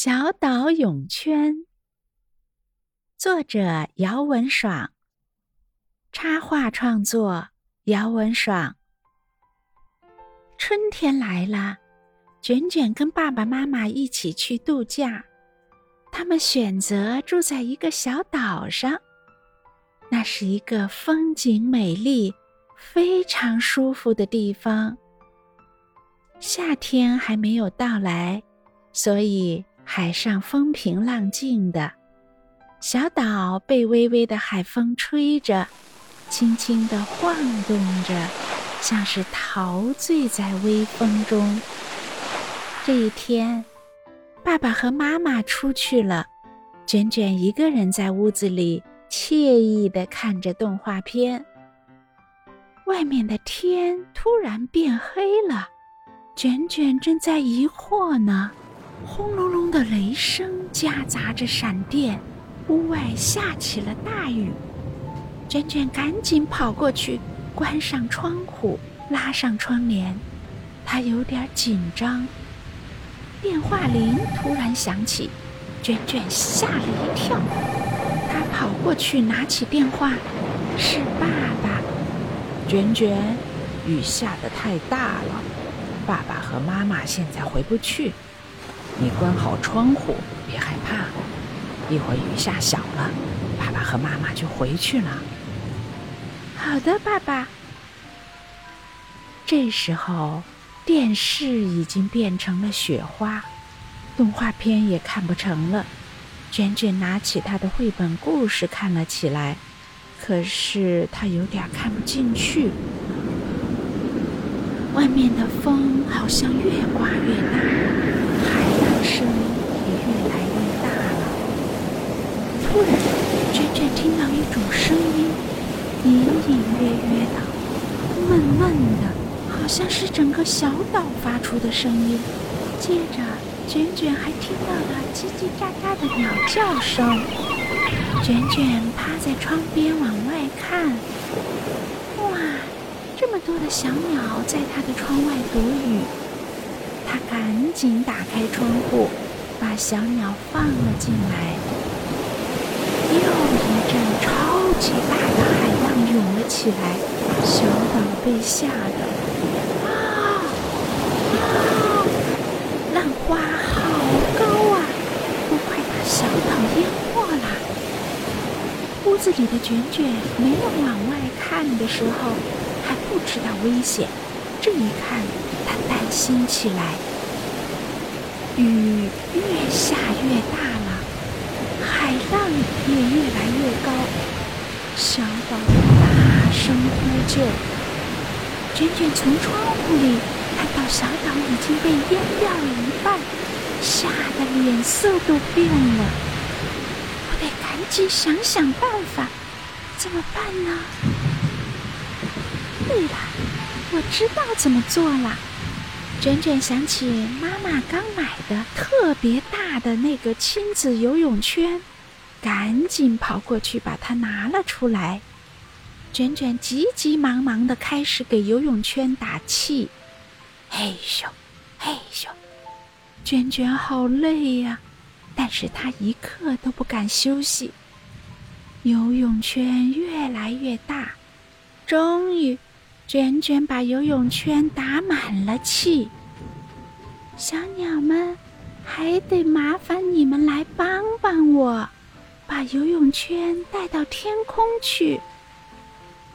小岛泳圈，作者姚文爽，插画创作姚文爽。春天来了，卷卷跟爸爸妈妈一起去度假。他们选择住在一个小岛上，那是一个风景美丽、非常舒服的地方。夏天还没有到来，所以。海上风平浪静的，小岛被微微的海风吹着，轻轻地晃动着，像是陶醉在微风中。这一天，爸爸和妈妈出去了，卷卷一个人在屋子里惬意地看着动画片。外面的天突然变黑了，卷卷正在疑惑呢。轰隆隆的雷声夹杂着闪电，屋外下起了大雨。卷卷赶紧跑过去，关上窗户，拉上窗帘。他有点紧张。电话铃突然响起，卷卷吓了一跳。他跑过去拿起电话，是爸爸。卷卷，雨下得太大了，爸爸和妈妈现在回不去。你关好窗户，别害怕。一会儿雨下小了，爸爸和妈妈就回去了。好的，爸爸。这时候，电视已经变成了雪花，动画片也看不成了。卷卷拿起他的绘本故事看了起来，可是他有点看不进去。外面的风好像越刮越大。声音也越来越大了。突然，卷一种声音，隐隐约约的、闷闷的，好像是整个小岛发出的声音。接着，卷卷还听到了叽叽喳喳的鸟叫声。卷卷趴在窗边往外看，哇，这么多的小鸟在他的窗外躲雨。他赶紧打开窗户，把小鸟放了进来。巨大的海浪涌了起来，小岛被吓得啊啊！浪花好高啊，都快把小岛淹没了。屋子里的卷卷没有往外看的时候，还不知道危险。这一看，他担心起来。雨越下越大了，海浪也越来越高。小宝大声呼救。卷卷从窗户里看到小岛已经被淹掉了一半，吓得脸色都变了。我得赶紧想想办法，怎么办呢？对了。我知道怎么做了。卷卷想起妈妈刚买的特别大的那个亲子游泳圈，赶紧跑过去把它拿了出来。卷卷急急忙忙的开始给游泳圈打气，嘿咻，嘿咻。卷卷好累呀，但是他一刻都不敢休息。游泳圈越来越大，终于。卷卷把游泳圈打满了气，小鸟们，还得麻烦你们来帮帮我，把游泳圈带到天空去。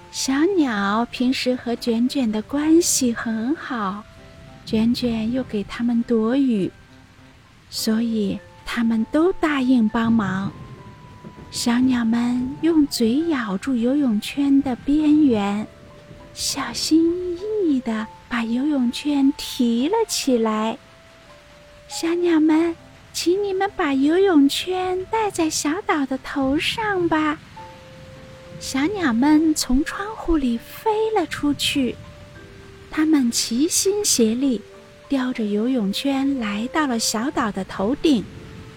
小鸟平时和卷卷的关系很好，卷卷又给他们躲雨，所以他们都答应帮忙。小鸟们用嘴咬住游泳圈的边缘。小心翼翼地把游泳圈提了起来。小鸟们，请你们把游泳圈戴在小岛的头上吧。小鸟们从窗户里飞了出去，它们齐心协力，叼着游泳圈来到了小岛的头顶，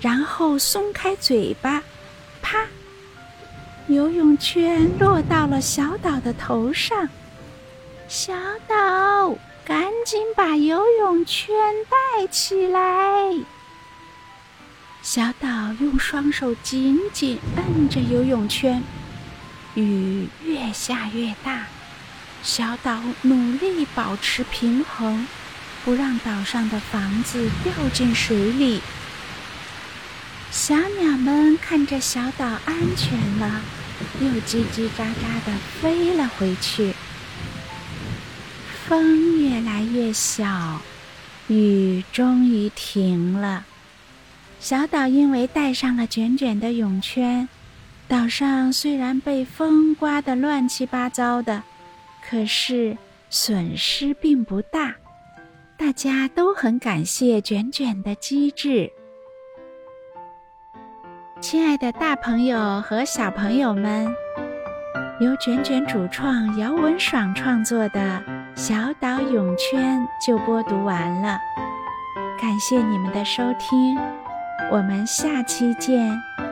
然后松开嘴巴，啪！游泳圈落到了小岛的头上。小岛，赶紧把游泳圈带起来！小岛用双手紧紧摁着游泳圈，雨越下越大。小岛努力保持平衡，不让岛上的房子掉进水里。小鸟们看着小岛安全了，又叽叽喳喳地飞了回去。风越来越小，雨终于停了。小岛因为带上了卷卷的泳圈，岛上虽然被风刮得乱七八糟的，可是损失并不大。大家都很感谢卷卷的机智。亲爱的，大朋友和小朋友们，由卷卷主创姚文爽创作的《小岛泳圈》就播读完了，感谢你们的收听。我们下期见。